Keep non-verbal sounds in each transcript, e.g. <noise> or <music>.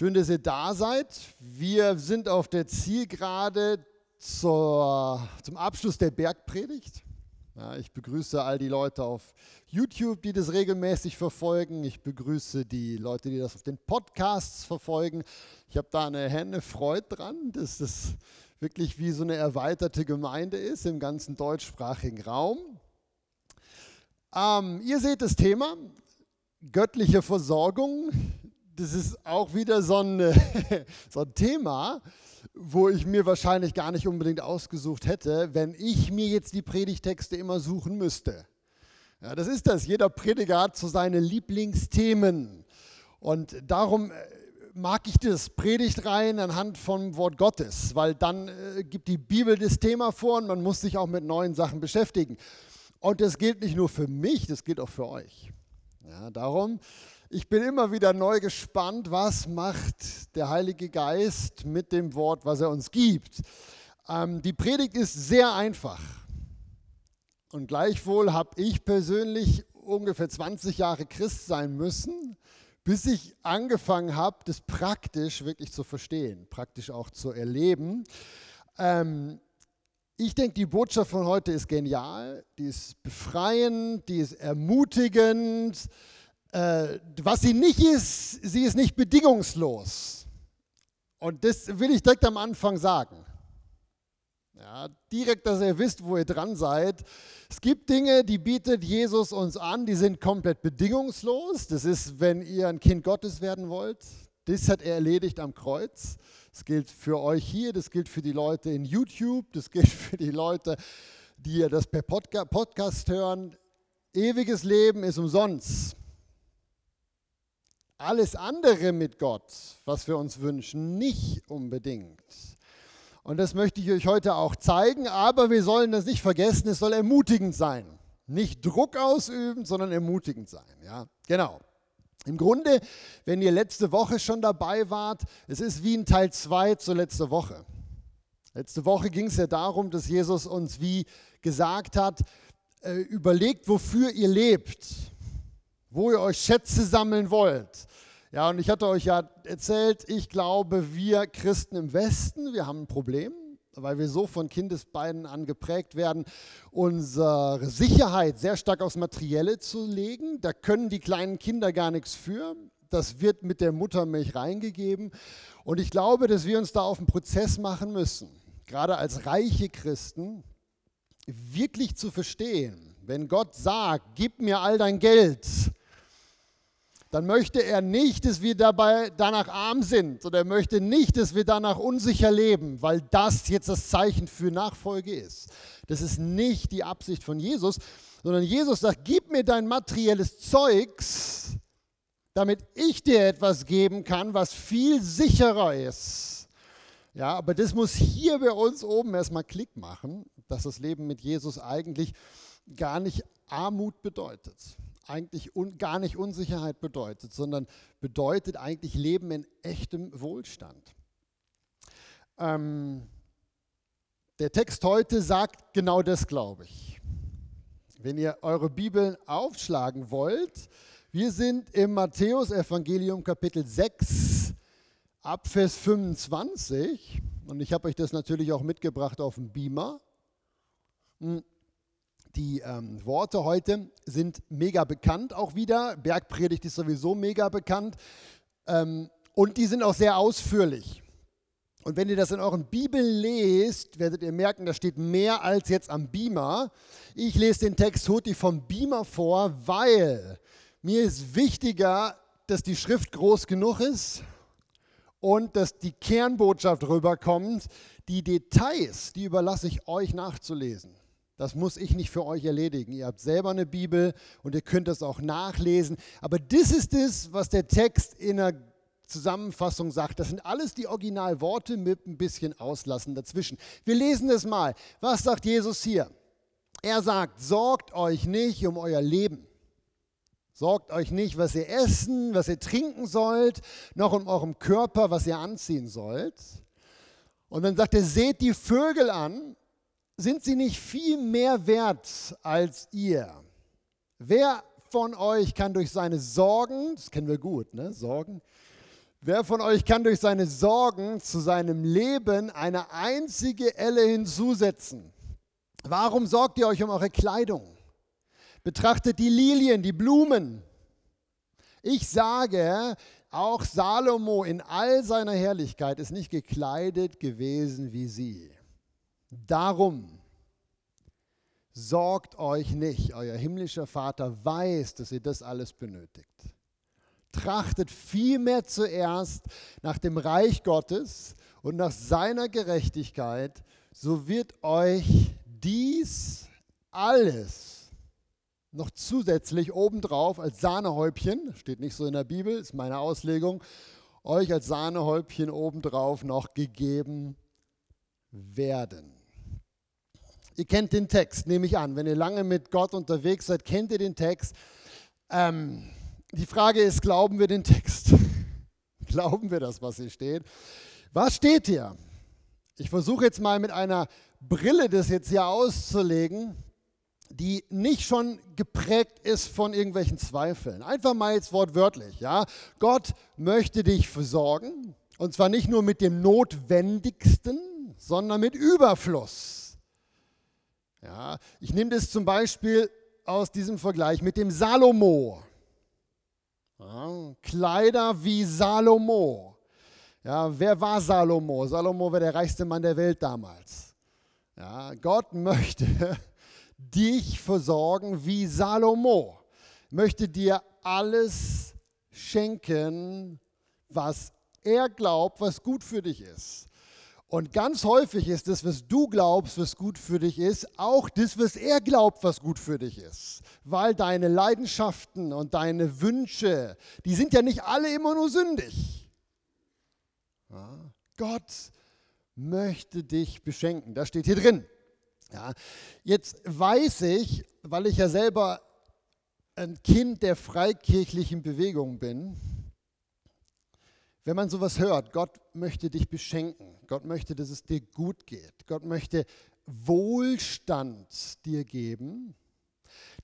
Schön, dass ihr da seid. Wir sind auf der Zielgerade zur, zum Abschluss der Bergpredigt. Ja, ich begrüße all die Leute auf YouTube, die das regelmäßig verfolgen. Ich begrüße die Leute, die das auf den Podcasts verfolgen. Ich habe da eine Hände Freude dran, dass das wirklich wie so eine erweiterte Gemeinde ist im ganzen deutschsprachigen Raum. Ähm, ihr seht das Thema, göttliche Versorgung das ist auch wieder so ein, <laughs> so ein Thema, wo ich mir wahrscheinlich gar nicht unbedingt ausgesucht hätte, wenn ich mir jetzt die Predigtexte immer suchen müsste. Ja, das ist das. Jeder Prediger hat so seine Lieblingsthemen. Und darum äh, mag ich das Predigt rein anhand vom Wort Gottes, weil dann äh, gibt die Bibel das Thema vor und man muss sich auch mit neuen Sachen beschäftigen. Und das gilt nicht nur für mich, das gilt auch für euch. Ja, darum ich bin immer wieder neu gespannt, was macht der Heilige Geist mit dem Wort, was er uns gibt. Ähm, die Predigt ist sehr einfach. Und gleichwohl habe ich persönlich ungefähr 20 Jahre Christ sein müssen, bis ich angefangen habe, das praktisch wirklich zu verstehen, praktisch auch zu erleben. Ähm, ich denke, die Botschaft von heute ist genial, die ist befreiend, die ist ermutigend was sie nicht ist, sie ist nicht bedingungslos. Und das will ich direkt am Anfang sagen. Ja, direkt, dass ihr wisst, wo ihr dran seid. Es gibt Dinge, die bietet Jesus uns an, die sind komplett bedingungslos. Das ist, wenn ihr ein Kind Gottes werden wollt. Das hat er erledigt am Kreuz. Das gilt für euch hier, das gilt für die Leute in YouTube, das gilt für die Leute, die das per Podcast hören. Ewiges Leben ist umsonst. Alles andere mit Gott, was wir uns wünschen, nicht unbedingt. Und das möchte ich euch heute auch zeigen, aber wir sollen das nicht vergessen, es soll ermutigend sein. Nicht Druck ausüben, sondern ermutigend sein. Ja, genau. Im Grunde, wenn ihr letzte Woche schon dabei wart, es ist wie ein Teil 2 zur letzten Woche. Letzte Woche ging es ja darum, dass Jesus uns wie gesagt hat, äh, überlegt, wofür ihr lebt, wo ihr euch Schätze sammeln wollt. Ja, und ich hatte euch ja erzählt, ich glaube, wir Christen im Westen, wir haben ein Problem, weil wir so von Kindesbeinen an geprägt werden, unsere Sicherheit sehr stark aufs Materielle zu legen. Da können die kleinen Kinder gar nichts für. Das wird mit der Muttermilch reingegeben. Und ich glaube, dass wir uns da auf einen Prozess machen müssen, gerade als reiche Christen, wirklich zu verstehen, wenn Gott sagt, gib mir all dein Geld, dann möchte er nicht, dass wir dabei danach arm sind oder er möchte nicht, dass wir danach unsicher leben, weil das jetzt das Zeichen für Nachfolge ist. Das ist nicht die Absicht von Jesus, sondern Jesus sagt, gib mir dein materielles Zeugs, damit ich dir etwas geben kann, was viel sicherer ist. Ja, aber das muss hier bei uns oben erstmal Klick machen, dass das Leben mit Jesus eigentlich gar nicht Armut bedeutet eigentlich un, gar nicht Unsicherheit bedeutet, sondern bedeutet eigentlich Leben in echtem Wohlstand. Ähm, der Text heute sagt genau das, glaube ich. Wenn ihr eure Bibeln aufschlagen wollt, wir sind im Matthäus-Evangelium Kapitel 6 ab Vers 25 und ich habe euch das natürlich auch mitgebracht auf dem Beamer. Hm. Die ähm, Worte heute sind mega bekannt auch wieder. Bergpredigt ist sowieso mega bekannt. Ähm, und die sind auch sehr ausführlich. Und wenn ihr das in euren Bibeln lest, werdet ihr merken, da steht mehr als jetzt am Beamer. Ich lese den Text Huti vom Beamer vor, weil mir ist wichtiger, dass die Schrift groß genug ist und dass die Kernbotschaft rüberkommt. Die Details, die überlasse ich euch nachzulesen. Das muss ich nicht für euch erledigen. Ihr habt selber eine Bibel und ihr könnt das auch nachlesen. Aber das ist es, was der Text in der Zusammenfassung sagt. Das sind alles die Originalworte mit ein bisschen Auslassen dazwischen. Wir lesen es mal. Was sagt Jesus hier? Er sagt, sorgt euch nicht um euer Leben. Sorgt euch nicht, was ihr essen, was ihr trinken sollt, noch um eurem Körper, was ihr anziehen sollt. Und dann sagt er, seht die Vögel an, sind sie nicht viel mehr wert als ihr? Wer von euch kann durch seine Sorgen, das kennen wir gut, ne? Sorgen, Wer von euch kann durch seine Sorgen zu seinem Leben eine einzige Elle hinzusetzen? Warum sorgt ihr euch um eure Kleidung? Betrachtet die Lilien, die Blumen. Ich sage, auch Salomo in all seiner Herrlichkeit ist nicht gekleidet gewesen wie sie. Darum sorgt euch nicht. Euer himmlischer Vater weiß, dass ihr das alles benötigt. Trachtet vielmehr zuerst nach dem Reich Gottes und nach seiner Gerechtigkeit, so wird euch dies alles noch zusätzlich obendrauf als Sahnehäubchen, steht nicht so in der Bibel, ist meine Auslegung, euch als Sahnehäubchen obendrauf noch gegeben werden. Ihr kennt den Text, nehme ich an. Wenn ihr lange mit Gott unterwegs seid, kennt ihr den Text. Ähm, die Frage ist, glauben wir den Text? <laughs> glauben wir das, was hier steht? Was steht hier? Ich versuche jetzt mal mit einer Brille das jetzt hier auszulegen, die nicht schon geprägt ist von irgendwelchen Zweifeln. Einfach mal jetzt wortwörtlich. Ja? Gott möchte dich versorgen und zwar nicht nur mit dem Notwendigsten, sondern mit Überfluss. Ja, ich nehme das zum Beispiel aus diesem Vergleich mit dem Salomo. Ja, Kleider wie Salomo. Ja, wer war Salomo? Salomo war der reichste Mann der Welt damals. Ja, Gott möchte <laughs> dich versorgen wie Salomo. Möchte dir alles schenken, was er glaubt, was gut für dich ist. Und ganz häufig ist das, was du glaubst, was gut für dich ist, auch das, was er glaubt, was gut für dich ist. Weil deine Leidenschaften und deine Wünsche, die sind ja nicht alle immer nur sündig. Ja, Gott möchte dich beschenken. Das steht hier drin. Ja, jetzt weiß ich, weil ich ja selber ein Kind der freikirchlichen Bewegung bin, wenn man sowas hört, Gott möchte dich beschenken, Gott möchte, dass es dir gut geht, Gott möchte Wohlstand dir geben,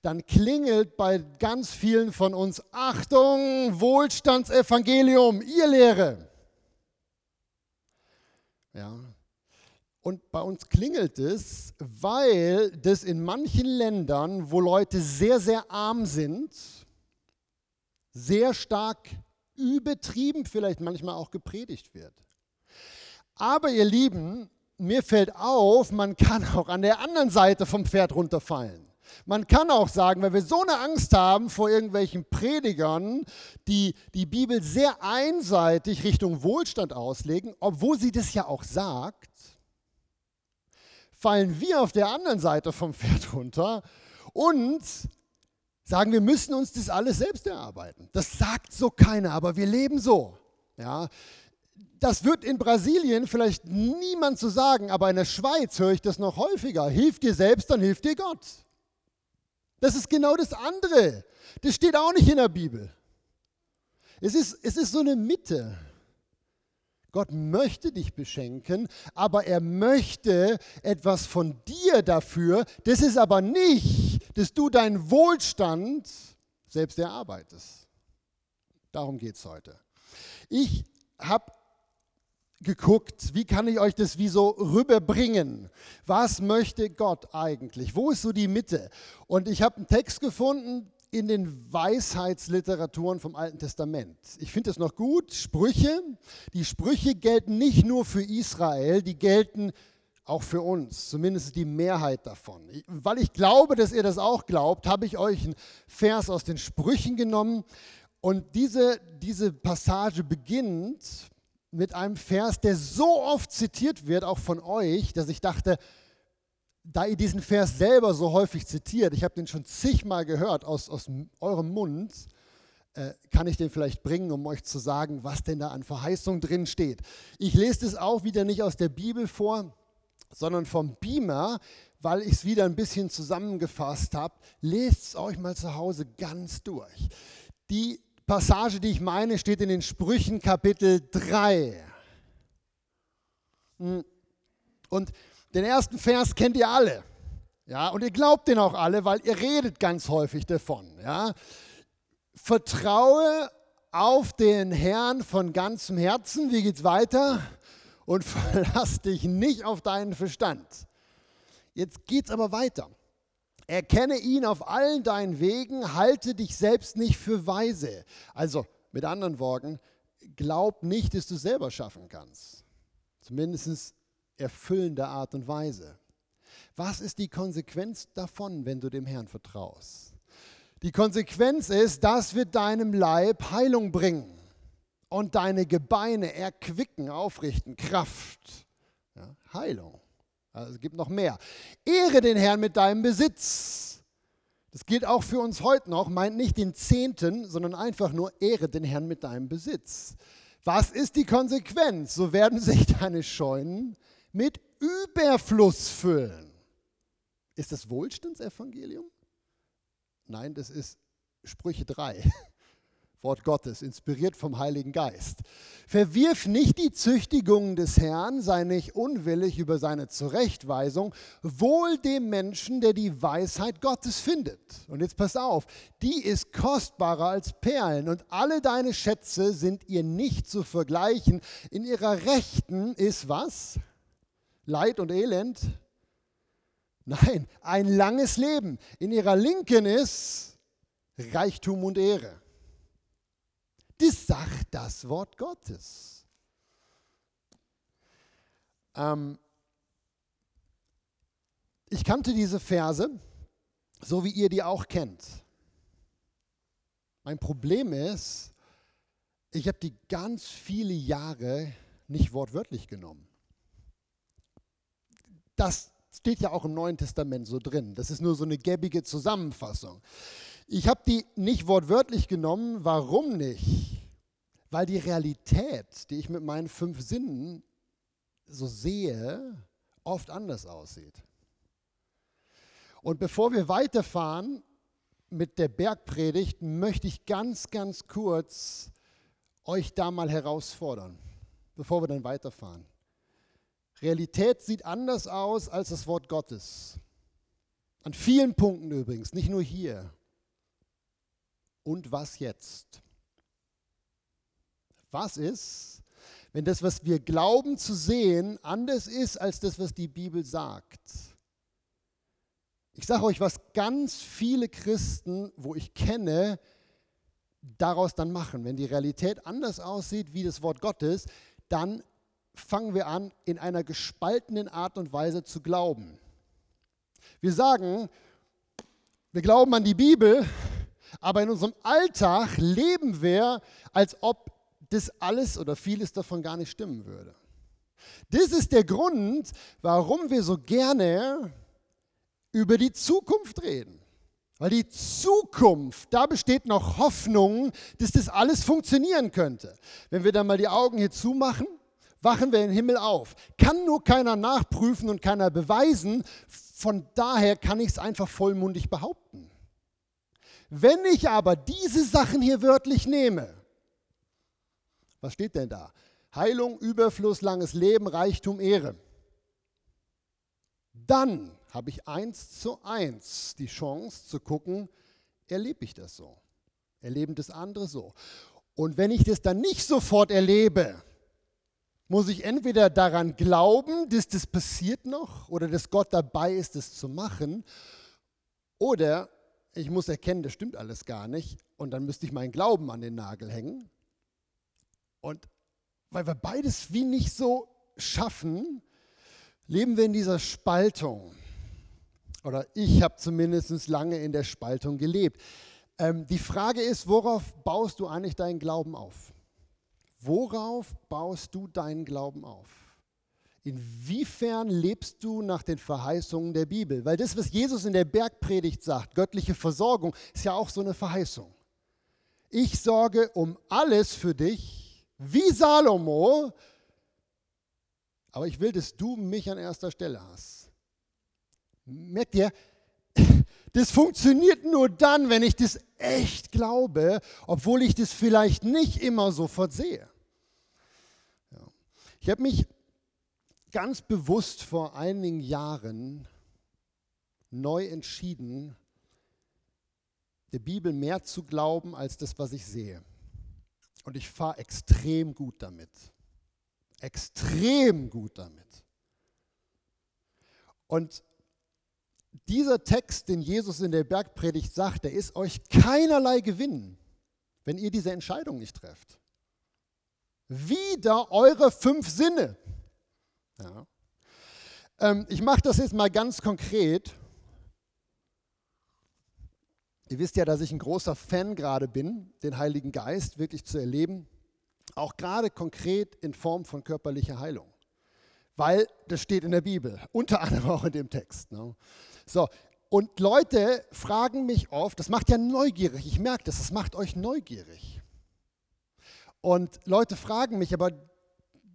dann klingelt bei ganz vielen von uns, Achtung, Wohlstandsevangelium, ihr Lehre. Ja. Und bei uns klingelt es, weil das in manchen Ländern, wo Leute sehr, sehr arm sind, sehr stark übertrieben vielleicht manchmal auch gepredigt wird. Aber ihr Lieben, mir fällt auf, man kann auch an der anderen Seite vom Pferd runterfallen. Man kann auch sagen, wenn wir so eine Angst haben vor irgendwelchen Predigern, die die Bibel sehr einseitig Richtung Wohlstand auslegen, obwohl sie das ja auch sagt, fallen wir auf der anderen Seite vom Pferd runter und sagen, wir müssen uns das alles selbst erarbeiten. Das sagt so keiner, aber wir leben so. Ja, das wird in Brasilien vielleicht niemand zu sagen, aber in der Schweiz höre ich das noch häufiger. Hilf dir selbst, dann hilft dir Gott. Das ist genau das andere. Das steht auch nicht in der Bibel. Es ist, es ist so eine Mitte. Gott möchte dich beschenken, aber er möchte etwas von dir dafür. Das ist aber nicht, dass du deinen Wohlstand selbst erarbeitest. Darum geht es heute. Ich habe geguckt, wie kann ich euch das wie so rüberbringen? Was möchte Gott eigentlich? Wo ist so die Mitte? Und ich habe einen Text gefunden, in den Weisheitsliteraturen vom Alten Testament. Ich finde es noch gut, Sprüche. Die Sprüche gelten nicht nur für Israel, die gelten auch für uns, zumindest die Mehrheit davon. Weil ich glaube, dass ihr das auch glaubt, habe ich euch einen Vers aus den Sprüchen genommen. Und diese, diese Passage beginnt mit einem Vers, der so oft zitiert wird, auch von euch, dass ich dachte, da ihr diesen Vers selber so häufig zitiert, ich habe den schon zigmal gehört aus, aus eurem Mund, äh, kann ich den vielleicht bringen, um euch zu sagen, was denn da an Verheißung drin steht. Ich lese das auch wieder nicht aus der Bibel vor, sondern vom Beamer, weil ich es wieder ein bisschen zusammengefasst habe. Lest es euch mal zu Hause ganz durch. Die Passage, die ich meine, steht in den Sprüchen Kapitel 3. Hm. Und den ersten Vers kennt ihr alle. Ja, und ihr glaubt den auch alle, weil ihr redet ganz häufig davon. Ja. Vertraue auf den Herrn von ganzem Herzen. Wie geht's weiter? Und <laughs> verlass dich nicht auf deinen Verstand. Jetzt geht's aber weiter. Erkenne ihn auf allen deinen Wegen, halte dich selbst nicht für weise. Also mit anderen Worten, glaub nicht, dass du es selber schaffen kannst. Zumindest erfüllender Art und Weise. Was ist die Konsequenz davon, wenn du dem Herrn vertraust? Die Konsequenz ist, das wird deinem Leib Heilung bringen und deine Gebeine erquicken, aufrichten, Kraft, ja, Heilung. Also es gibt noch mehr. Ehre den Herrn mit deinem Besitz. Das gilt auch für uns heute noch. Meint nicht den Zehnten, sondern einfach nur ehre den Herrn mit deinem Besitz. Was ist die Konsequenz? So werden sich deine Scheunen mit Überfluss füllen. Ist das Wohlstandsevangelium? Nein, das ist Sprüche 3. <laughs> Wort Gottes, inspiriert vom Heiligen Geist. Verwirf nicht die Züchtigungen des Herrn, sei nicht unwillig über seine Zurechtweisung, wohl dem Menschen, der die Weisheit Gottes findet. Und jetzt pass auf, die ist kostbarer als Perlen und alle deine Schätze sind ihr nicht zu vergleichen. In ihrer Rechten ist was? Leid und Elend? Nein, ein langes Leben. In ihrer Linken ist Reichtum und Ehre. Das sagt das Wort Gottes. Ähm, ich kannte diese Verse, so wie ihr die auch kennt. Mein Problem ist, ich habe die ganz viele Jahre nicht wortwörtlich genommen. Das steht ja auch im Neuen Testament so drin. Das ist nur so eine gäbige Zusammenfassung. Ich habe die nicht wortwörtlich genommen. Warum nicht? Weil die Realität, die ich mit meinen fünf Sinnen so sehe, oft anders aussieht. Und bevor wir weiterfahren mit der Bergpredigt, möchte ich ganz, ganz kurz euch da mal herausfordern, bevor wir dann weiterfahren. Realität sieht anders aus als das Wort Gottes. An vielen Punkten übrigens, nicht nur hier und was jetzt? Was ist, wenn das, was wir glauben zu sehen, anders ist als das, was die Bibel sagt? Ich sage euch, was ganz viele Christen, wo ich kenne, daraus dann machen. Wenn die Realität anders aussieht wie das Wort Gottes, dann fangen wir an, in einer gespaltenen Art und Weise zu glauben. Wir sagen, wir glauben an die Bibel, aber in unserem Alltag leben wir, als ob das alles oder vieles davon gar nicht stimmen würde. Das ist der Grund, warum wir so gerne über die Zukunft reden. Weil die Zukunft, da besteht noch Hoffnung, dass das alles funktionieren könnte. Wenn wir dann mal die Augen hier zumachen, wachen wir im Himmel auf. Kann nur keiner nachprüfen und keiner beweisen. Von daher kann ich es einfach vollmundig behaupten. Wenn ich aber diese Sachen hier wörtlich nehme, was steht denn da? Heilung, Überfluss, langes Leben, Reichtum, Ehre. Dann habe ich eins zu eins die Chance zu gucken, erlebe ich das so? Erleben das andere so? Und wenn ich das dann nicht sofort erlebe, muss ich entweder daran glauben, dass das passiert noch oder dass Gott dabei ist, das zu machen, oder ich muss erkennen, das stimmt alles gar nicht und dann müsste ich meinen Glauben an den Nagel hängen. Und weil wir beides wie nicht so schaffen, leben wir in dieser Spaltung. Oder ich habe zumindest lange in der Spaltung gelebt. Ähm, die Frage ist, worauf baust du eigentlich deinen Glauben auf? Worauf baust du deinen Glauben auf? Inwiefern lebst du nach den Verheißungen der Bibel? Weil das, was Jesus in der Bergpredigt sagt, göttliche Versorgung, ist ja auch so eine Verheißung. Ich sorge um alles für dich, wie Salomo, aber ich will, dass du mich an erster Stelle hast. Merkt ihr, <laughs> das funktioniert nur dann, wenn ich das echt glaube, obwohl ich das vielleicht nicht immer sofort sehe. Ich habe mich ganz bewusst vor einigen Jahren neu entschieden, der Bibel mehr zu glauben als das, was ich sehe. Und ich fahre extrem gut damit. Extrem gut damit. Und dieser Text, den Jesus in der Bergpredigt sagt, der ist euch keinerlei Gewinn, wenn ihr diese Entscheidung nicht trefft. Wieder eure fünf Sinne. Ja. Ähm, ich mache das jetzt mal ganz konkret. Ihr wisst ja, dass ich ein großer Fan gerade bin, den Heiligen Geist wirklich zu erleben, auch gerade konkret in Form von körperlicher Heilung. Weil das steht in der Bibel, unter anderem auch in dem Text. Ne? So, und Leute fragen mich oft, das macht ja neugierig, ich merke das, das macht euch neugierig. Und Leute fragen mich, aber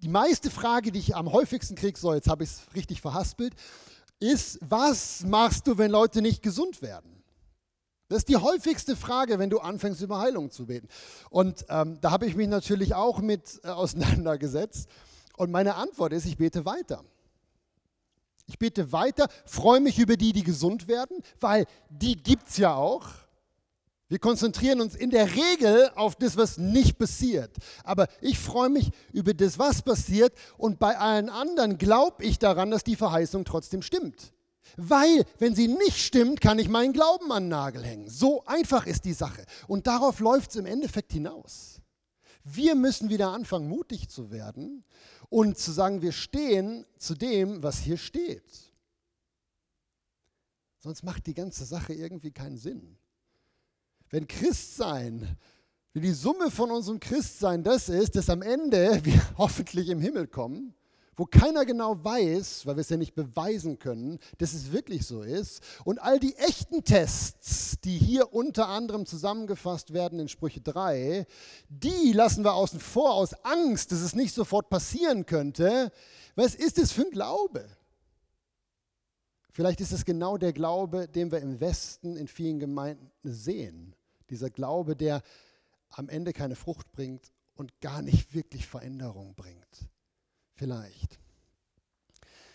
die meiste Frage, die ich am häufigsten kriege, so jetzt habe ich es richtig verhaspelt, ist, was machst du, wenn Leute nicht gesund werden? Das ist die häufigste Frage, wenn du anfängst, über Heilung zu beten. Und ähm, da habe ich mich natürlich auch mit äh, auseinandergesetzt. Und meine Antwort ist, ich bete weiter. Ich bete weiter, freue mich über die, die gesund werden, weil die gibt es ja auch. Wir konzentrieren uns in der Regel auf das, was nicht passiert. Aber ich freue mich über das, was passiert. Und bei allen anderen glaube ich daran, dass die Verheißung trotzdem stimmt. Weil, wenn sie nicht stimmt, kann ich meinen Glauben an den Nagel hängen. So einfach ist die Sache. Und darauf läuft es im Endeffekt hinaus. Wir müssen wieder anfangen, mutig zu werden und zu sagen, wir stehen zu dem, was hier steht. Sonst macht die ganze Sache irgendwie keinen Sinn. Wenn Christsein, wenn die Summe von unserem Christsein das ist, dass am Ende wir <laughs> hoffentlich im Himmel kommen, wo keiner genau weiß, weil wir es ja nicht beweisen können, dass es wirklich so ist. Und all die echten Tests, die hier unter anderem zusammengefasst werden in Sprüche 3, die lassen wir außen vor aus Angst, dass es nicht sofort passieren könnte. Was ist es für ein Glaube? Vielleicht ist es genau der Glaube, den wir im Westen in vielen Gemeinden sehen. Dieser Glaube, der am Ende keine Frucht bringt und gar nicht wirklich Veränderung bringt vielleicht.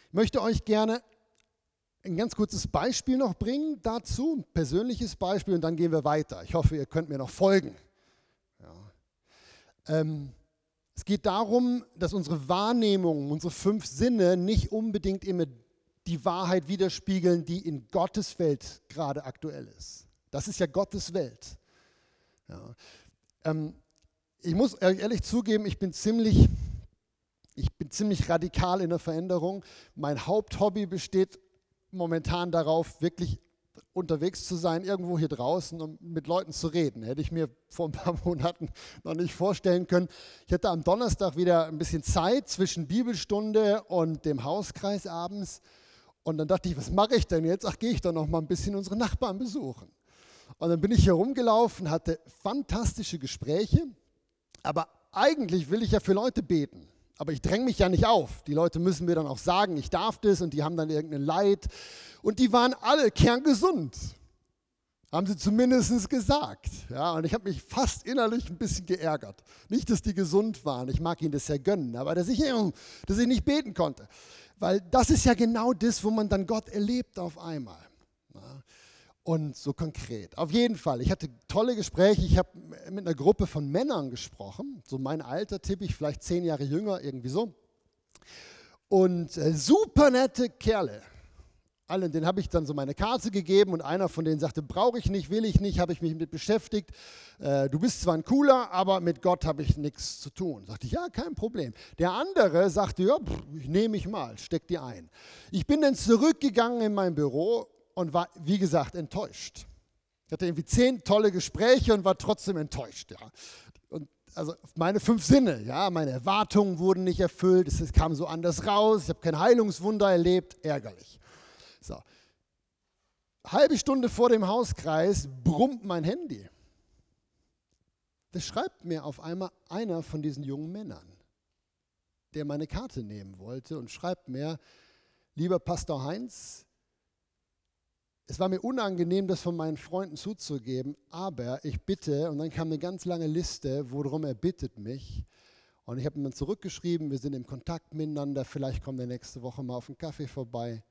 Ich möchte euch gerne ein ganz kurzes Beispiel noch bringen dazu, ein persönliches Beispiel, und dann gehen wir weiter. Ich hoffe, ihr könnt mir noch folgen. Ja. Ähm, es geht darum, dass unsere Wahrnehmung, unsere fünf Sinne nicht unbedingt immer die Wahrheit widerspiegeln, die in Gottes Welt gerade aktuell ist. Das ist ja Gottes Welt. Ja. Ähm, ich muss euch ehrlich zugeben, ich bin ziemlich ich bin ziemlich radikal in der Veränderung. Mein Haupthobby besteht momentan darauf, wirklich unterwegs zu sein, irgendwo hier draußen, um mit Leuten zu reden. Hätte ich mir vor ein paar <laughs> Monaten noch nicht vorstellen können. Ich hatte am Donnerstag wieder ein bisschen Zeit zwischen Bibelstunde und dem Hauskreis abends. Und dann dachte ich, was mache ich denn jetzt? Ach, gehe ich doch noch mal ein bisschen unsere Nachbarn besuchen. Und dann bin ich hier rumgelaufen, hatte fantastische Gespräche. Aber eigentlich will ich ja für Leute beten. Aber ich dränge mich ja nicht auf. Die Leute müssen mir dann auch sagen, ich darf das und die haben dann irgendein Leid. Und die waren alle kerngesund. Haben sie zumindest gesagt. Ja, und ich habe mich fast innerlich ein bisschen geärgert. Nicht, dass die gesund waren, ich mag ihnen das ja gönnen, aber dass ich, dass ich nicht beten konnte. Weil das ist ja genau das, wo man dann Gott erlebt auf einmal und so konkret. Auf jeden Fall, ich hatte tolle Gespräche. Ich habe mit einer Gruppe von Männern gesprochen, so mein Alter, tippe ich, vielleicht zehn Jahre jünger, irgendwie so. Und äh, super nette Kerle. Allen, denen habe ich dann so meine Karte gegeben und einer von denen sagte, brauche ich nicht, will ich nicht, habe ich mich mit beschäftigt. Äh, du bist zwar ein cooler, aber mit Gott habe ich nichts zu tun. Sagte ich, ja, kein Problem. Der andere sagte, ja, pff, ich nehme mich mal, steck die ein. Ich bin dann zurückgegangen in mein Büro und war, wie gesagt, enttäuscht. Ich hatte irgendwie zehn tolle Gespräche und war trotzdem enttäuscht. Ja. Und also meine fünf Sinne, ja, meine Erwartungen wurden nicht erfüllt, es kam so anders raus, ich habe kein Heilungswunder erlebt, ärgerlich. So. Halbe Stunde vor dem Hauskreis brummt mein Handy. Das schreibt mir auf einmal einer von diesen jungen Männern, der meine Karte nehmen wollte und schreibt mir, lieber Pastor Heinz, es war mir unangenehm, das von meinen Freunden zuzugeben, aber ich bitte, und dann kam eine ganz lange Liste, worum er bittet mich. Und ich habe ihm dann zurückgeschrieben, wir sind im Kontakt miteinander, vielleicht kommt er nächste Woche mal auf einen Kaffee vorbei.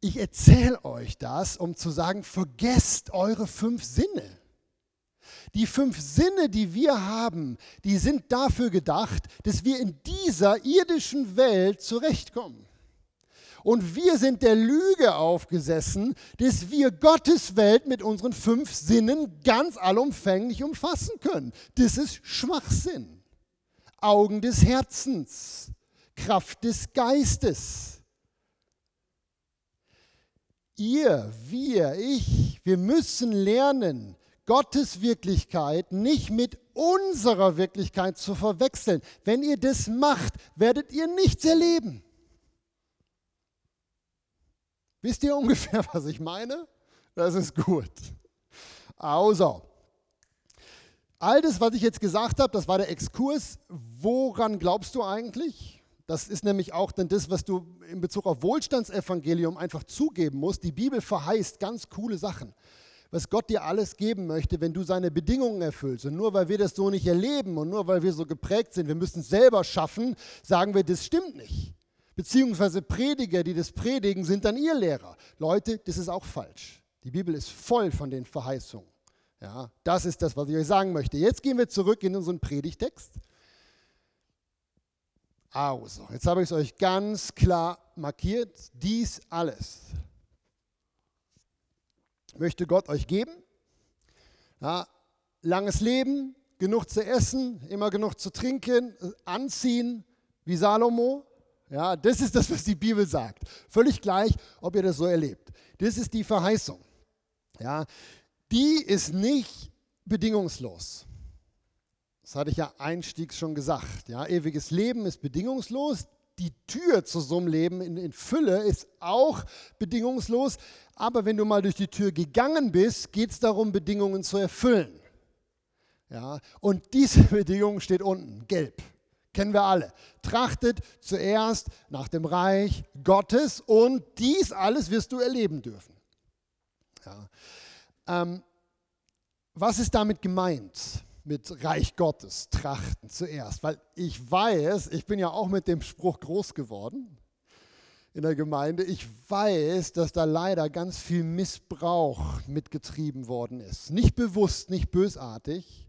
Ich erzähle euch das, um zu sagen, vergesst eure fünf Sinne. Die fünf Sinne, die wir haben, die sind dafür gedacht, dass wir in dieser irdischen Welt zurechtkommen. Und wir sind der Lüge aufgesessen, dass wir Gottes Welt mit unseren fünf Sinnen ganz allumfänglich umfassen können. Das ist Schwachsinn. Augen des Herzens, Kraft des Geistes. Ihr, wir, ich, wir müssen lernen, Gottes Wirklichkeit nicht mit unserer Wirklichkeit zu verwechseln. Wenn ihr das macht, werdet ihr nichts erleben. Wisst ihr ungefähr, <laughs> was ich meine? Das ist gut. Also, all das, was ich jetzt gesagt habe, das war der Exkurs. Woran glaubst du eigentlich? Das ist nämlich auch dann das, was du in Bezug auf Wohlstandsevangelium einfach zugeben musst. Die Bibel verheißt ganz coole Sachen, was Gott dir alles geben möchte, wenn du seine Bedingungen erfüllst. Und nur weil wir das so nicht erleben und nur weil wir so geprägt sind, wir müssen es selber schaffen, sagen wir, das stimmt nicht. Beziehungsweise Prediger, die das predigen, sind dann ihr Lehrer. Leute, das ist auch falsch. Die Bibel ist voll von den Verheißungen. Ja, das ist das, was ich euch sagen möchte. Jetzt gehen wir zurück in unseren Predigtext. Also, jetzt habe ich es euch ganz klar markiert. Dies alles möchte Gott euch geben. Ja, langes Leben, genug zu essen, immer genug zu trinken, anziehen, wie Salomo. Ja, das ist das, was die Bibel sagt. Völlig gleich, ob ihr das so erlebt. Das ist die Verheißung. Ja, die ist nicht bedingungslos. Das hatte ich ja einstiegs schon gesagt. Ja, ewiges Leben ist bedingungslos. Die Tür zu so einem Leben in, in Fülle ist auch bedingungslos. Aber wenn du mal durch die Tür gegangen bist, geht es darum, Bedingungen zu erfüllen. Ja, und diese <laughs> Bedingung steht unten, gelb. Kennen wir alle. Trachtet zuerst nach dem Reich Gottes und dies alles wirst du erleben dürfen. Ja. Ähm, was ist damit gemeint? Mit Reich Gottes, trachten zuerst. Weil ich weiß, ich bin ja auch mit dem Spruch groß geworden in der Gemeinde. Ich weiß, dass da leider ganz viel Missbrauch mitgetrieben worden ist. Nicht bewusst, nicht bösartig.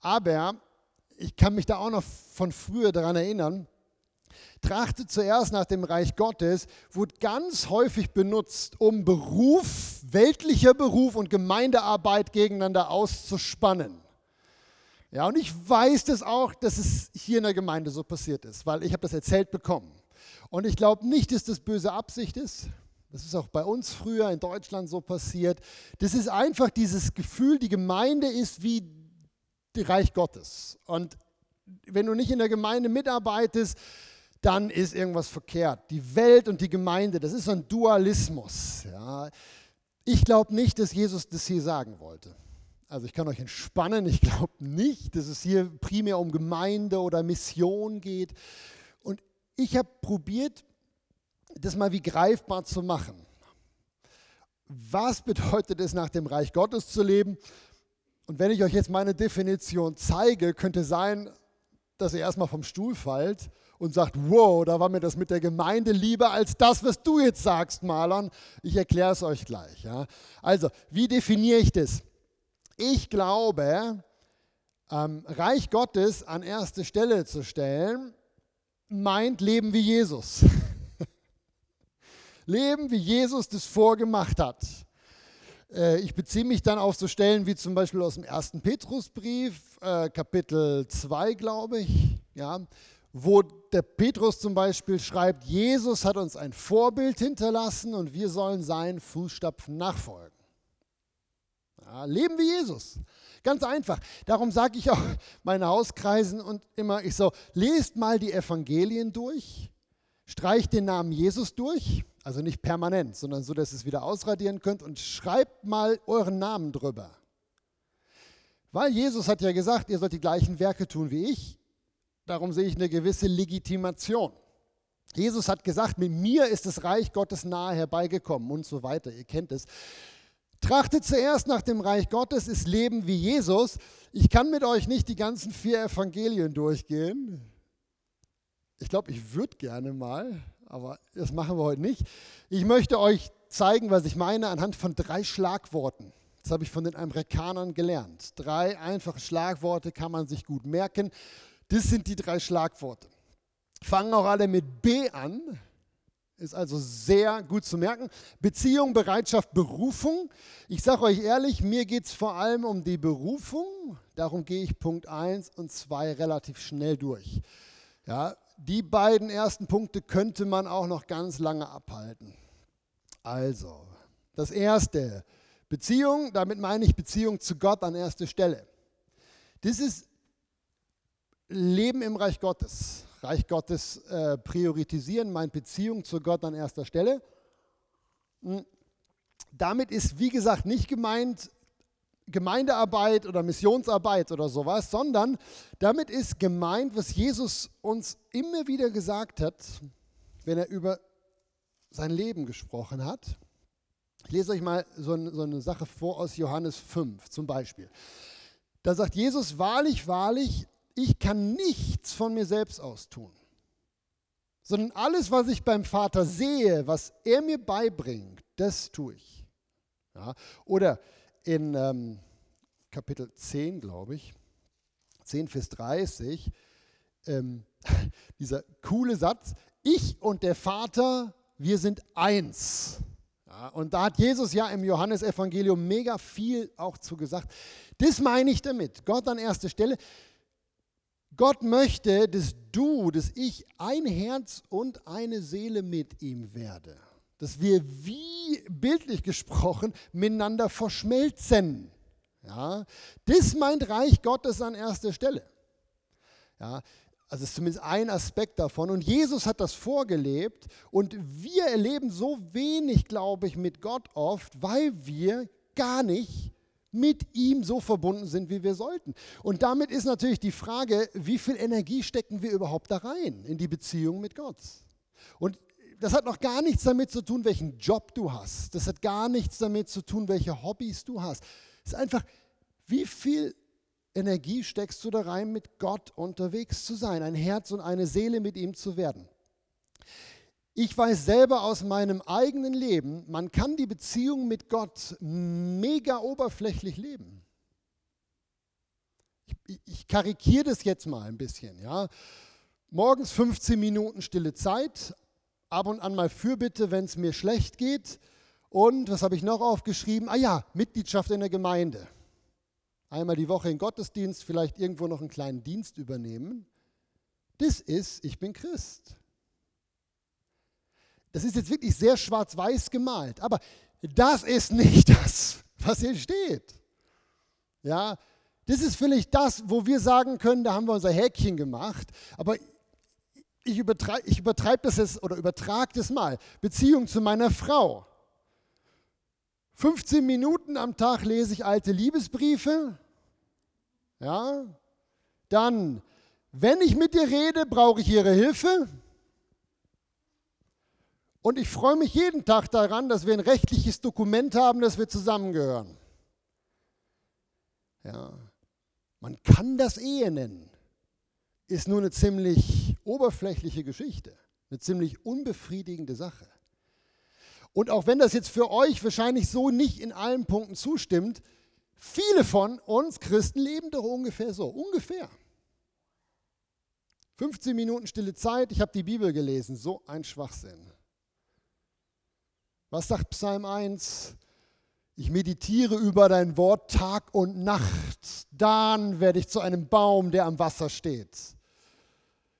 Aber ich kann mich da auch noch von früher daran erinnern, trachte zuerst nach dem Reich Gottes, wurde ganz häufig benutzt, um Beruf, weltlicher Beruf und Gemeindearbeit gegeneinander auszuspannen. Ja, und ich weiß das auch, dass es hier in der Gemeinde so passiert ist, weil ich habe das erzählt bekommen. Und ich glaube nicht, dass das böse Absicht ist. Das ist auch bei uns früher in Deutschland so passiert. Das ist einfach dieses Gefühl, die Gemeinde ist wie Reich Gottes. Und wenn du nicht in der Gemeinde mitarbeitest, dann ist irgendwas verkehrt. Die Welt und die Gemeinde, das ist so ein Dualismus. Ja. Ich glaube nicht, dass Jesus das hier sagen wollte. Also ich kann euch entspannen, ich glaube nicht, dass es hier primär um Gemeinde oder Mission geht. Und ich habe probiert, das mal wie greifbar zu machen. Was bedeutet es, nach dem Reich Gottes zu leben? Und wenn ich euch jetzt meine Definition zeige, könnte sein, dass ihr erstmal vom Stuhl fallt und sagt, wow, da war mir das mit der Gemeinde lieber als das, was du jetzt sagst, Malern. Ich erkläre es euch gleich. Ja. Also, wie definiere ich das? Ich glaube, ähm, Reich Gottes an erste Stelle zu stellen, meint Leben wie Jesus. <laughs> Leben, wie Jesus das vorgemacht hat. Äh, ich beziehe mich dann auf so Stellen wie zum Beispiel aus dem ersten Petrusbrief, äh, Kapitel 2, glaube ich, ja, wo der Petrus zum Beispiel schreibt, Jesus hat uns ein Vorbild hinterlassen und wir sollen seinen Fußstapfen nachfolgen. Ja, leben wie Jesus. Ganz einfach. Darum sage ich auch <laughs> meinen Hauskreisen und immer, ich so, lest mal die Evangelien durch, streicht den Namen Jesus durch also nicht permanent, sondern so, dass ihr es wieder ausradieren könnt und schreibt mal euren Namen drüber. Weil Jesus hat ja gesagt, ihr sollt die gleichen Werke tun wie ich. Darum sehe ich eine gewisse Legitimation. Jesus hat gesagt, mit mir ist das Reich Gottes nahe herbeigekommen und so weiter. Ihr kennt es. Trachtet zuerst nach dem Reich Gottes, ist Leben wie Jesus. Ich kann mit euch nicht die ganzen vier Evangelien durchgehen. Ich glaube, ich würde gerne mal, aber das machen wir heute nicht. Ich möchte euch zeigen, was ich meine, anhand von drei Schlagworten. Das habe ich von den Amerikanern gelernt. Drei einfache Schlagworte kann man sich gut merken. Das sind die drei Schlagworte. Fangen auch alle mit B an. Ist also sehr gut zu merken. Beziehung, Bereitschaft, Berufung. Ich sage euch ehrlich, mir geht es vor allem um die Berufung. Darum gehe ich Punkt 1 und 2 relativ schnell durch. Ja, die beiden ersten Punkte könnte man auch noch ganz lange abhalten. Also, das erste, Beziehung, damit meine ich Beziehung zu Gott an erster Stelle. Das ist Leben im Reich Gottes. Reich Gottes äh, priorisieren, meine Beziehung zu Gott an erster Stelle. Hm. Damit ist, wie gesagt, nicht gemeint Gemeindearbeit oder Missionsarbeit oder sowas, sondern damit ist gemeint, was Jesus uns immer wieder gesagt hat, wenn er über sein Leben gesprochen hat. Ich lese euch mal so eine, Sache vor aus Johannes 5 zum Beispiel. Da sagt Jesus, wahrlich, wahrlich, ich kann nichts von mir selbst aus tun, sondern alles, was ich beim Vater sehe, was er mir beibringt, das tue ich. Ja? Oder in ähm, Kapitel 10, glaube ich, 10 Vers 30, ähm, <laughs> dieser coole Satz, ich und der Vater, wir sind eins. Ja, und da hat Jesus ja im Johannesevangelium mega viel auch zu gesagt. Das meine ich damit. Gott an erster Stelle. Gott möchte, dass du, dass ich ein Herz und eine Seele mit ihm werde. Dass wir wie bildlich gesprochen miteinander verschmelzen. Ja, das meint Reich Gottes an erster Stelle. Ja, also ist zumindest ein Aspekt davon. Und Jesus hat das vorgelebt. Und wir erleben so wenig, glaube ich, mit Gott oft, weil wir gar nicht mit ihm so verbunden sind, wie wir sollten. Und damit ist natürlich die Frage, wie viel Energie stecken wir überhaupt da rein in die Beziehung mit Gott? Und das hat noch gar nichts damit zu tun, welchen Job du hast. Das hat gar nichts damit zu tun, welche Hobbys du hast. Es ist einfach, wie viel Energie steckst du da rein, mit Gott unterwegs zu sein, ein Herz und eine Seele mit ihm zu werden? Ich weiß selber aus meinem eigenen Leben, man kann die Beziehung mit Gott mega oberflächlich leben. Ich, ich karikiere das jetzt mal ein bisschen. Ja. Morgens 15 Minuten stille Zeit, ab und an mal Fürbitte, wenn es mir schlecht geht. Und was habe ich noch aufgeschrieben? Ah ja, Mitgliedschaft in der Gemeinde einmal die Woche in Gottesdienst, vielleicht irgendwo noch einen kleinen Dienst übernehmen. Das ist, ich bin Christ. Das ist jetzt wirklich sehr schwarz-weiß gemalt, aber das ist nicht <laughs> das, was hier steht. Ja, das ist vielleicht das, wo wir sagen können, da haben wir unser Häkchen gemacht, aber ich übertreibe, ich übertreibe das jetzt oder übertrage das mal. Beziehung zu meiner Frau. 15 Minuten am Tag lese ich alte Liebesbriefe. Ja? Dann, wenn ich mit dir rede, brauche ich ihre Hilfe. Und ich freue mich jeden Tag daran, dass wir ein rechtliches Dokument haben, dass wir zusammengehören. Ja. Man kann das Ehe nennen. Ist nur eine ziemlich oberflächliche Geschichte, eine ziemlich unbefriedigende Sache. Und auch wenn das jetzt für euch wahrscheinlich so nicht in allen Punkten zustimmt, viele von uns Christen leben doch ungefähr so, ungefähr. 15 Minuten stille Zeit, ich habe die Bibel gelesen, so ein Schwachsinn. Was sagt Psalm 1? Ich meditiere über dein Wort Tag und Nacht, dann werde ich zu einem Baum, der am Wasser steht.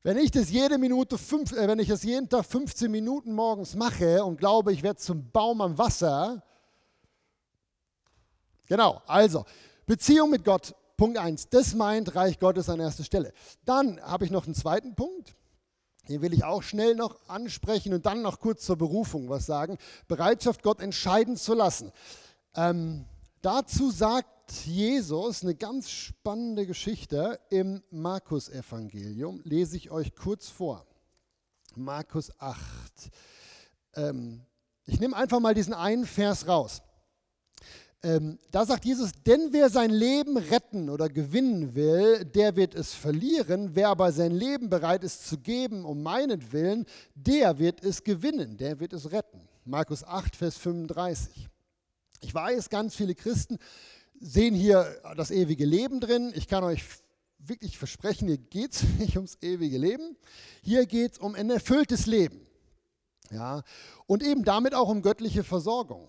Wenn ich das jede Minute, fünf, äh, wenn ich das jeden Tag 15 Minuten morgens mache und glaube, ich werde zum Baum am Wasser, genau, also Beziehung mit Gott, Punkt 1, das meint Reich Gottes an erster Stelle. Dann habe ich noch einen zweiten Punkt, den will ich auch schnell noch ansprechen und dann noch kurz zur Berufung was sagen. Bereitschaft, Gott entscheiden zu lassen. Ähm, dazu sagt Jesus eine ganz spannende Geschichte im Markus-Evangelium. Lese ich euch kurz vor. Markus 8. Ähm, ich nehme einfach mal diesen einen Vers raus. Ähm, da sagt Jesus, denn wer sein Leben retten oder gewinnen will, der wird es verlieren. Wer aber sein Leben bereit ist zu geben um meinetwillen, der wird es gewinnen, der wird es retten. Markus 8, Vers 35. Ich weiß, ganz viele Christen sehen hier das ewige Leben drin. Ich kann euch wirklich versprechen, hier geht es <laughs> nicht ums ewige Leben. Hier geht es um ein erfülltes Leben. Ja, und eben damit auch um göttliche Versorgung.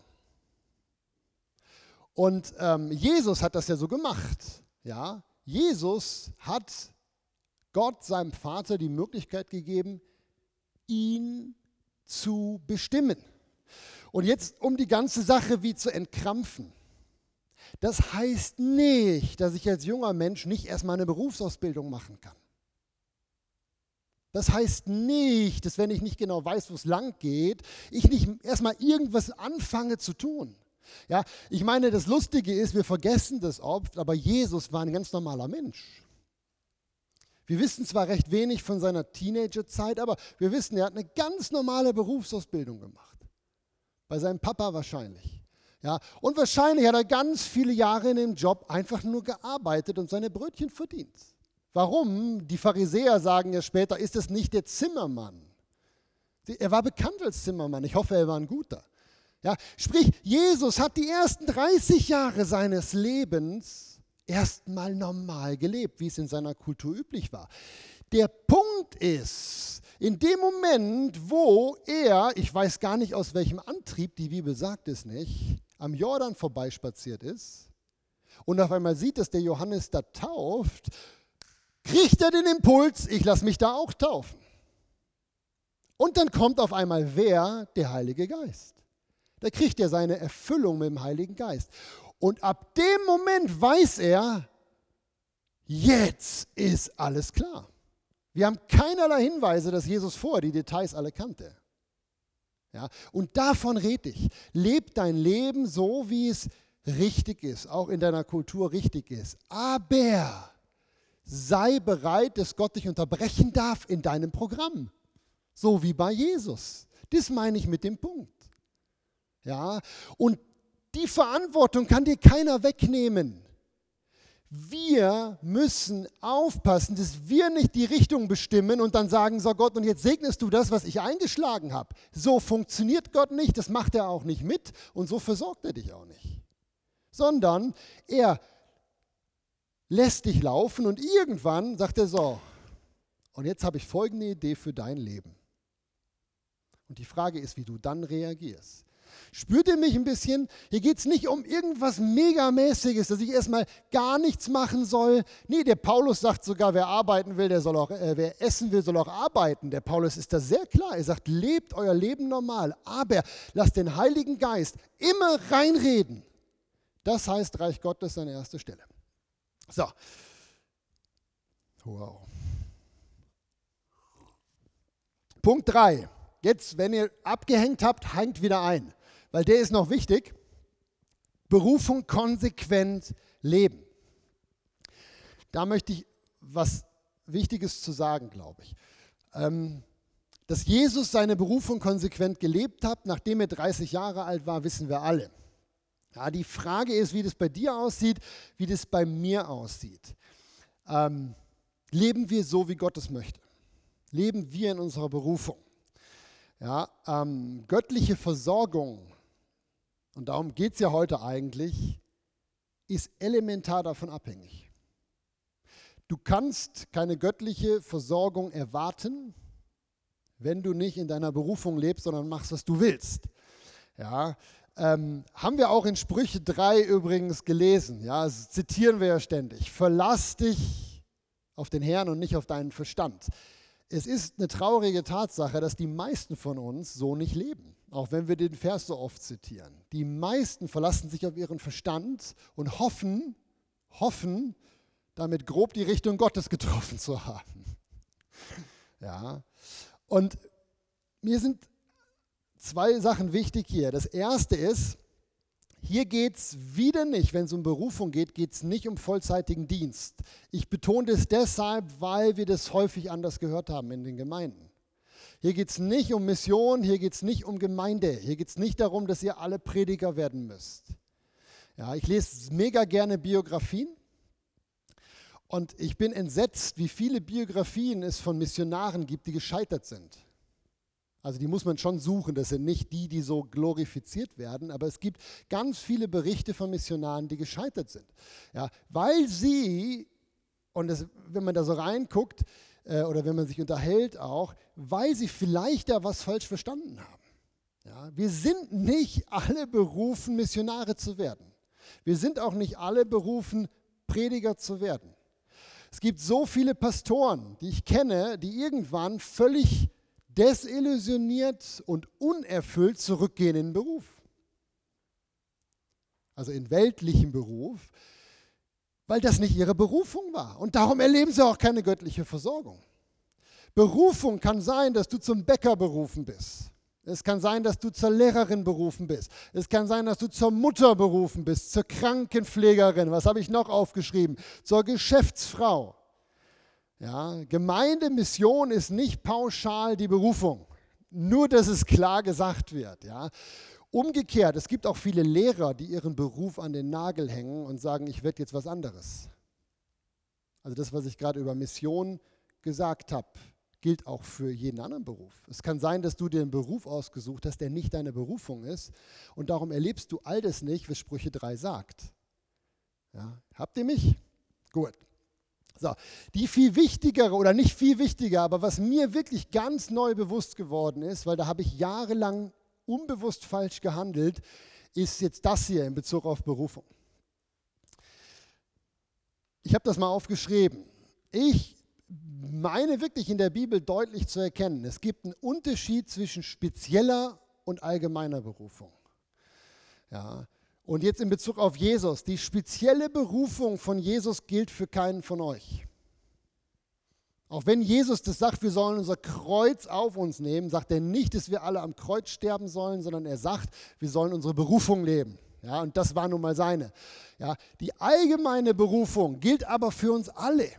Und ähm, Jesus hat das ja so gemacht. Ja, Jesus hat Gott, seinem Vater, die Möglichkeit gegeben, ihn zu bestimmen. Und jetzt, um die ganze Sache wie zu entkrampfen. Das heißt nicht, dass ich als junger Mensch nicht erstmal eine Berufsausbildung machen kann. Das heißt nicht, dass wenn ich nicht genau weiß, wo es lang geht, ich nicht erstmal irgendwas anfange zu tun. Ja, ich meine, das Lustige ist, wir vergessen das oft, aber Jesus war ein ganz normaler Mensch. Wir wissen zwar recht wenig von seiner Teenagerzeit, aber wir wissen, er hat eine ganz normale Berufsausbildung gemacht. Bei seinem Papa wahrscheinlich. Ja, und wahrscheinlich hat er ganz viele Jahre in dem Job einfach nur gearbeitet und seine Brötchen verdient. Warum? Die Pharisäer sagen ja später, ist es nicht der Zimmermann? Er war bekannt als Zimmermann. Ich hoffe, er war ein guter. Ja, sprich, Jesus hat die ersten 30 Jahre seines Lebens erstmal normal gelebt, wie es in seiner Kultur üblich war. Der Punkt ist, in dem Moment, wo er, ich weiß gar nicht aus welchem Antrieb, die Bibel sagt es nicht, am Jordan vorbeispaziert ist und auf einmal sieht, dass der Johannes da tauft, kriegt er den Impuls, ich lasse mich da auch taufen. Und dann kommt auf einmal wer? Der Heilige Geist. Da kriegt er seine Erfüllung mit dem Heiligen Geist. Und ab dem Moment weiß er, jetzt ist alles klar. Wir haben keinerlei Hinweise, dass Jesus vorher die Details alle kannte. Ja, und davon rede ich. Leb dein Leben so, wie es richtig ist, auch in deiner Kultur richtig ist. Aber sei bereit, dass Gott dich unterbrechen darf in deinem Programm. So wie bei Jesus. Das meine ich mit dem Punkt. Ja, und die Verantwortung kann dir keiner wegnehmen. Wir müssen aufpassen, dass wir nicht die Richtung bestimmen und dann sagen, so Gott, und jetzt segnest du das, was ich eingeschlagen habe. So funktioniert Gott nicht, das macht er auch nicht mit und so versorgt er dich auch nicht. Sondern er lässt dich laufen und irgendwann sagt er so, und jetzt habe ich folgende Idee für dein Leben. Und die Frage ist, wie du dann reagierst. Spürt ihr mich ein bisschen? Hier geht es nicht um irgendwas Megamäßiges, dass ich erstmal gar nichts machen soll. Nee, der Paulus sagt sogar, wer arbeiten will, der soll auch, äh, wer essen will, soll auch arbeiten. Der Paulus ist da sehr klar. Er sagt, lebt euer Leben normal, aber lasst den Heiligen Geist immer reinreden. Das heißt, Reich Gottes an erster Stelle. So. Wow. Punkt 3. Jetzt, wenn ihr abgehängt habt, hängt wieder ein weil der ist noch wichtig. Berufung konsequent leben. Da möchte ich was Wichtiges zu sagen, glaube ich. Ähm, dass Jesus seine Berufung konsequent gelebt hat, nachdem er 30 Jahre alt war, wissen wir alle. Ja, die Frage ist, wie das bei dir aussieht, wie das bei mir aussieht. Ähm, leben wir so, wie Gott es möchte? Leben wir in unserer Berufung? Ja, ähm, göttliche Versorgung und darum geht es ja heute eigentlich, ist elementar davon abhängig. Du kannst keine göttliche Versorgung erwarten, wenn du nicht in deiner Berufung lebst, sondern machst, was du willst. Ja, ähm, haben wir auch in Sprüche 3 übrigens gelesen. Ja, zitieren wir ja ständig. Verlass dich auf den Herrn und nicht auf deinen Verstand. Es ist eine traurige Tatsache, dass die meisten von uns so nicht leben auch wenn wir den Vers so oft zitieren. Die meisten verlassen sich auf ihren Verstand und hoffen, hoffen, damit grob die Richtung Gottes getroffen zu haben. <laughs> Ja. Und mir sind zwei Sachen wichtig hier. Das erste ist, hier geht es wieder nicht, wenn es um Berufung geht, geht es nicht um vollzeitigen Dienst. Ich betone das deshalb, weil wir das häufig anders gehört haben in den Gemeinden. Hier geht es nicht um Mission, hier geht es nicht um Gemeinde, hier geht es nicht darum, dass ihr alle Prediger werden müsst. Ja, ich lese mega gerne Biografien und ich bin entsetzt, wie viele Biografien es von Missionaren gibt, die gescheitert sind. Also die muss man schon suchen, das sind nicht die, die so glorifiziert werden, aber es gibt ganz viele Berichte von Missionaren, die gescheitert sind. Ja, weil sie, und das, wenn man da so reinguckt äh, oder wenn man sich unterhält auch, weil sie vielleicht da was falsch verstanden haben. Ja, wir sind nicht alle berufen, Missionare zu werden. Wir sind auch nicht alle berufen, Prediger zu werden. Es gibt so viele Pastoren, die ich kenne, die irgendwann völlig desillusioniert und unerfüllt zurückgehen in den Beruf. Also in weltlichen Beruf, weil das nicht ihre Berufung war. Und darum erleben sie auch keine göttliche Versorgung. Berufung kann sein, dass du zum Bäcker berufen bist. Es kann sein, dass du zur Lehrerin berufen bist. Es kann sein, dass du zur Mutter berufen bist, zur Krankenpflegerin. Was habe ich noch aufgeschrieben? Zur Geschäftsfrau. Ja, Gemeindemission ist nicht pauschal die Berufung. Nur, dass es klar gesagt wird. Ja. Umgekehrt, es gibt auch viele Lehrer, die ihren Beruf an den Nagel hängen und sagen, ich werde jetzt was anderes. Also das, was ich gerade über Mission gesagt habe, gilt auch für jeden anderen Beruf. Es kann sein, dass du dir einen Beruf ausgesucht hast, der nicht deine Berufung ist und darum erlebst du all das nicht, was Sprüche 3 sagt. Ja, habt ihr mich? Gut. So, die viel wichtigere oder nicht viel wichtiger, aber was mir wirklich ganz neu bewusst geworden ist, weil da habe ich jahrelang unbewusst falsch gehandelt, ist jetzt das hier in Bezug auf Berufung. Ich habe das mal aufgeschrieben. Ich meine wirklich in der Bibel deutlich zu erkennen, es gibt einen Unterschied zwischen spezieller und allgemeiner Berufung. Ja, und jetzt in Bezug auf Jesus, die spezielle Berufung von Jesus gilt für keinen von euch. Auch wenn Jesus das sagt, wir sollen unser Kreuz auf uns nehmen, sagt er nicht, dass wir alle am Kreuz sterben sollen, sondern er sagt, wir sollen unsere Berufung leben. Ja, und das war nun mal seine. Ja, die allgemeine Berufung gilt aber für uns alle.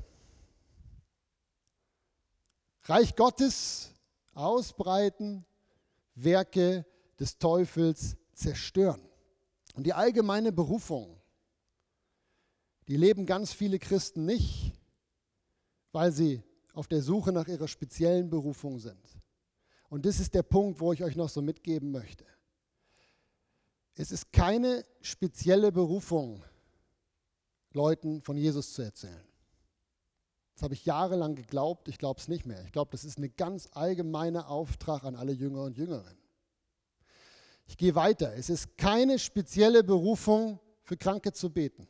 Reich Gottes ausbreiten, Werke des Teufels zerstören. Und die allgemeine Berufung, die leben ganz viele Christen nicht, weil sie auf der Suche nach ihrer speziellen Berufung sind. Und das ist der Punkt, wo ich euch noch so mitgeben möchte. Es ist keine spezielle Berufung, Leuten von Jesus zu erzählen. Das habe ich jahrelang geglaubt, ich glaube es nicht mehr. Ich glaube, das ist ein ganz allgemeiner Auftrag an alle Jünger und Jüngerinnen. Ich gehe weiter. Es ist keine spezielle Berufung, für Kranke zu beten.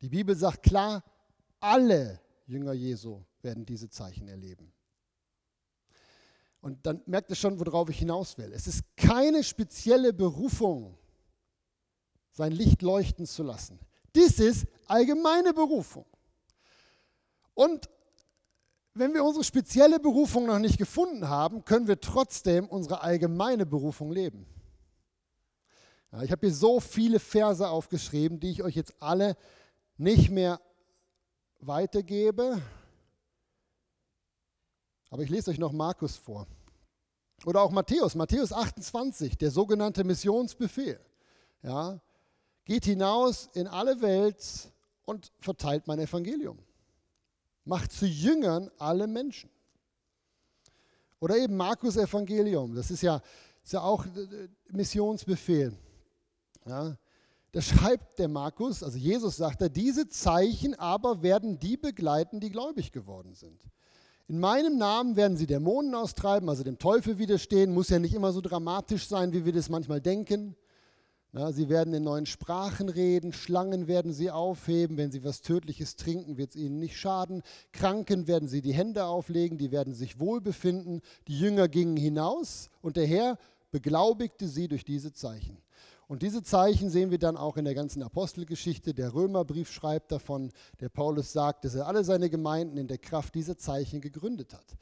Die Bibel sagt klar, alle Jünger Jesu werden diese Zeichen erleben. Und dann merkt ihr schon, worauf ich hinaus will. Es ist keine spezielle Berufung, sein Licht leuchten zu lassen. Dies ist allgemeine Berufung. Und wenn wir unsere spezielle Berufung noch nicht gefunden haben, können wir trotzdem unsere allgemeine Berufung leben. Ja, ich habe hier so viele Verse aufgeschrieben, die ich euch jetzt alle nicht mehr weitergebe. Aber ich lese euch noch Markus vor. Oder auch Matthäus, Matthäus 28, der sogenannte Missionsbefehl. Ja, geht hinaus in alle Welt und verteilt mein Evangelium macht zu Jüngern alle Menschen. Oder eben Markus Evangelium, das ist ja, ist ja auch äh, Missionsbefehl. Ja, da schreibt der Markus, also Jesus sagt er, diese Zeichen aber werden die begleiten, die gläubig geworden sind. In meinem Namen werden sie Dämonen austreiben, also dem Teufel widerstehen. Muss ja nicht immer so dramatisch sein, wie wir das manchmal denken. Ja, sie werden in neuen Sprachen reden, Schlangen werden sie aufheben, wenn sie was Tödliches trinken, wird es ihnen nicht schaden. Kranken werden sie die Hände auflegen, die werden sich wohlbefinden. Die Jünger gingen hinaus und der Herr beglaubigte sie durch diese Zeichen. Und diese Zeichen sehen wir dann auch in der ganzen Apostelgeschichte. Der Römerbrief schreibt davon, der Paulus sagt, dass er alle seine Gemeinden in der Kraft dieser Zeichen gegründet hat.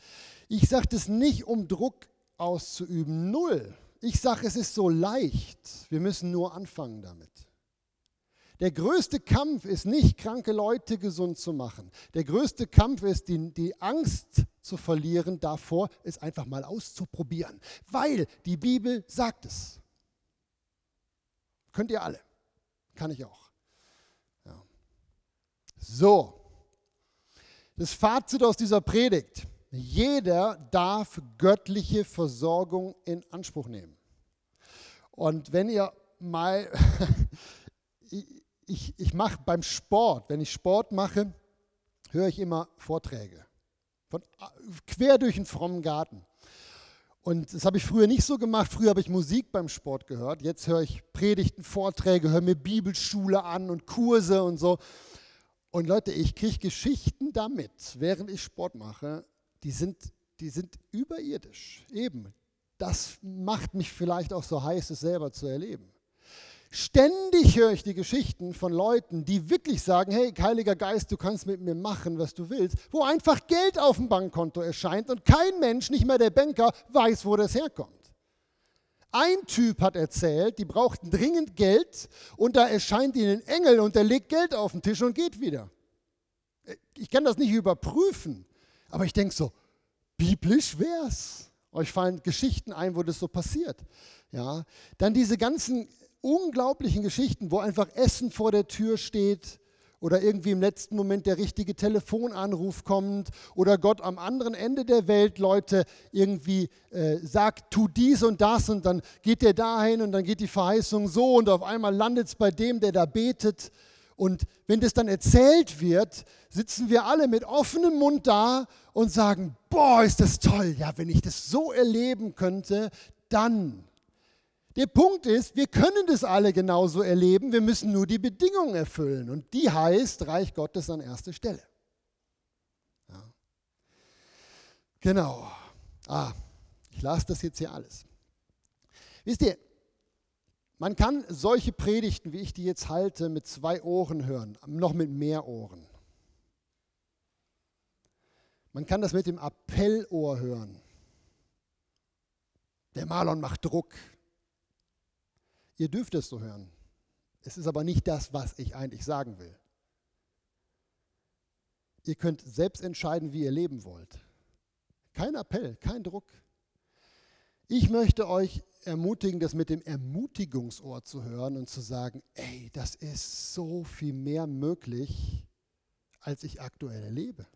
Ich sage das nicht, um Druck auszuüben, null ich sage, es ist so leicht. Wir müssen nur anfangen damit. Der größte Kampf ist nicht, kranke Leute gesund zu machen. Der größte Kampf ist, die, die Angst zu verlieren davor, es einfach mal auszuprobieren. Weil die Bibel sagt es. Könnt ihr alle. Kann ich auch. Ja. So. Das Fazit aus dieser Predigt. Jeder darf göttliche Versorgung in Anspruch nehmen. Und wenn ihr mal, <laughs> ich, ich mache beim Sport, wenn ich Sport mache, höre ich immer Vorträge. Von, quer durch den frommen Garten. Und das habe ich früher nicht so gemacht. Früher habe ich Musik beim Sport gehört. Jetzt höre ich Predigten, Vorträge, höre mir Bibelschule an und Kurse und so. Und Leute, ich kriege Geschichten damit, während ich Sport mache, die sind, die sind überirdisch. Eben. Das macht mich vielleicht auch so heiß, es selber zu erleben. Ständig höre ich die Geschichten von Leuten, die wirklich sagen, hey, Heiliger Geist, du kannst mit mir machen, was du willst, wo einfach Geld auf dem Bankkonto erscheint und kein Mensch, nicht mal der Banker, weiß, wo das herkommt. Ein Typ hat erzählt, die brauchten dringend Geld und da erscheint ihnen ein Engel und der legt Geld auf den Tisch und geht wieder. Ich kann das nicht überprüfen, aber ich denke so, biblisch wär's. Euch fallen Geschichten ein, wo das so passiert. Ja, dann diese ganzen unglaublichen Geschichten, wo einfach Essen vor der Tür steht oder irgendwie im letzten Moment der richtige Telefonanruf kommt oder Gott am anderen Ende der Welt Leute irgendwie äh, sagt, tu dies und das und dann geht der dahin und dann geht die Verheißung so und auf einmal landet es bei dem, der da betet. Und wenn das dann erzählt wird, sitzen wir alle mit offenem Mund da und sagen, boah, ist das toll. Ja, wenn ich das so erleben könnte, dann der Punkt ist, wir können das alle genauso erleben, wir müssen nur die Bedingungen erfüllen. Und die heißt Reich Gottes an erster Stelle. Ja. Genau. Ah, ich lasse das jetzt hier alles. Wisst ihr, man kann solche Predigten, wie ich die jetzt halte, mit zwei Ohren hören, noch mit mehr Ohren. Man kann das mit dem Appellohr hören. Der Marlon macht Druck. Ihr dürft es so hören. Es ist aber nicht das, was ich eigentlich sagen will. Ihr könnt selbst entscheiden, wie ihr leben wollt. Kein Appell, kein Druck. Ich möchte euch ermutigen, das mit dem Ermutigungsohr zu hören und zu sagen, ey, das ist so viel mehr möglich, als ich aktuell erlebe.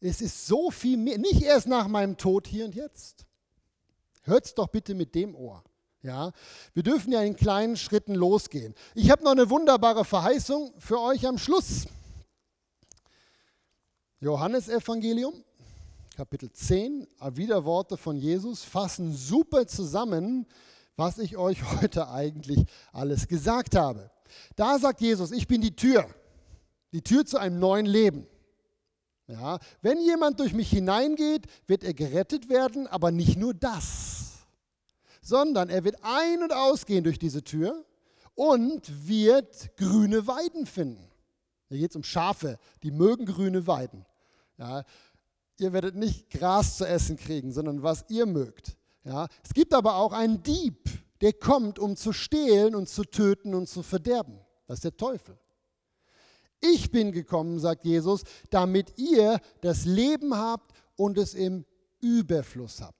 Es ist so viel mehr, nicht erst nach meinem Tod hier und jetzt. Hört es doch bitte mit dem Ohr. Ja, wir dürfen ja in kleinen Schritten losgehen. Ich habe noch eine wunderbare Verheißung für euch am Schluss. Johannesevangelium, Kapitel 10, Widerworte von Jesus fassen super zusammen, was ich euch <laughs> heute eigentlich alles gesagt habe. Da sagt Jesus, ich bin die Tür, die Tür zu einem neuen Leben. Ja, wenn jemand durch mich hineingeht, wird er gerettet werden, aber nicht nur das sondern er wird ein- und ausgehen durch diese Tür und wird grüne Weiden finden. Hier geht es um Schafe, die mögen grüne Weiden. Ja, ihr werdet nicht Gras zu essen kriegen, sondern was ihr mögt. Ja, es gibt aber auch einen Dieb, der kommt, um zu stehlen und zu töten und zu verderben. Das ist der Teufel. Ich bin gekommen, sagt Jesus, damit ihr das Leben habt und es im Überfluss habt.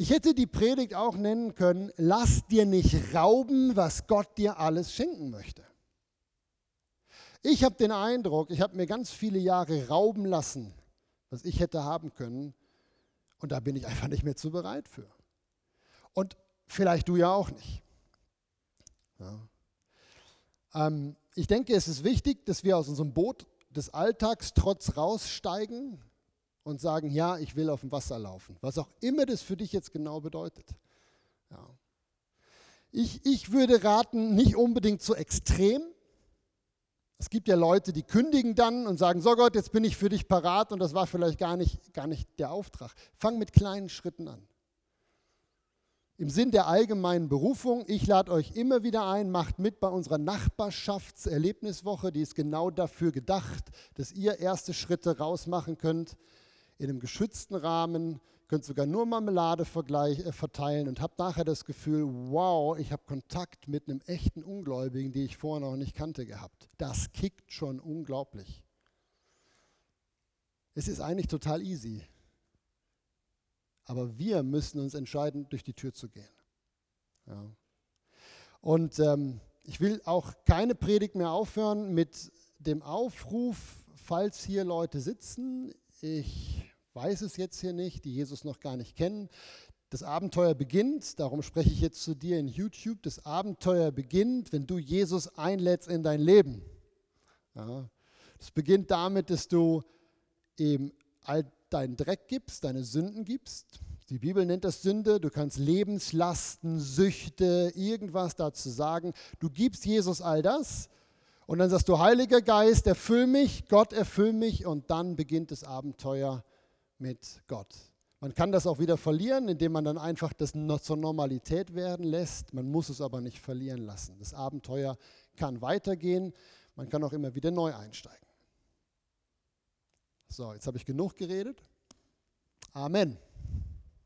Ich hätte die Predigt auch nennen können, lass dir nicht rauben, was Gott dir alles schenken möchte. Ich habe den Eindruck, ich habe mir ganz viele Jahre rauben lassen, was ich hätte haben können. Und da bin ich einfach nicht mehr zu bereit für. Und vielleicht du ja auch nicht. Ja. Ähm, ich denke, es ist wichtig, dass wir aus unserem Boot des Alltags trotz raussteigen und sagen, ja, ich will auf dem Wasser laufen. Was auch immer das für dich jetzt genau bedeutet. Ja. Ich, ich würde raten, nicht unbedingt so extrem. Es gibt ja Leute, die kündigen dann und sagen, so Gott, jetzt bin ich für dich parat und das war vielleicht gar nicht, gar nicht der Auftrag. Fang mit kleinen Schritten an. Im Sinn der allgemeinen Berufung, ich lade euch immer wieder ein, macht mit bei unserer Nachbarschaftserlebniswoche, die ist genau dafür gedacht, dass ihr erste Schritte rausmachen könnt in einem geschützten Rahmen, könnt sogar nur Marmelade äh, verteilen und habt nachher das Gefühl, wow, ich habe Kontakt mit einem echten Ungläubigen, die ich vorher noch nicht kannte gehabt. Das kickt schon unglaublich. Es ist eigentlich total easy. Aber wir müssen uns entscheiden, durch die Tür zu gehen. Ja. Und ähm, ich will auch keine Predigt mehr aufhören mit dem Aufruf falls hier Leute sitzen, ich weiß es jetzt hier nicht, die Jesus noch gar nicht kennen. Das Abenteuer beginnt, darum spreche ich jetzt zu dir in YouTube, das Abenteuer beginnt, wenn du Jesus einlädst in dein Leben. Ja, es beginnt damit, dass du eben all deinen Dreck gibst, deine Sünden gibst. Die Bibel nennt das Sünde. Du kannst Lebenslasten, Süchte, irgendwas dazu sagen. Du gibst Jesus all das und dann sagst du, Heiliger Geist, erfüll mich, Gott erfüll mich und dann beginnt das Abenteuer mit Gott. Man kann das auch wieder verlieren, indem man dann einfach das zur Normalität werden lässt. Man muss es aber nicht verlieren lassen. Das Abenteuer kann weitergehen. Man kann auch immer wieder neu einsteigen. So, jetzt habe ich genug geredet. Amen.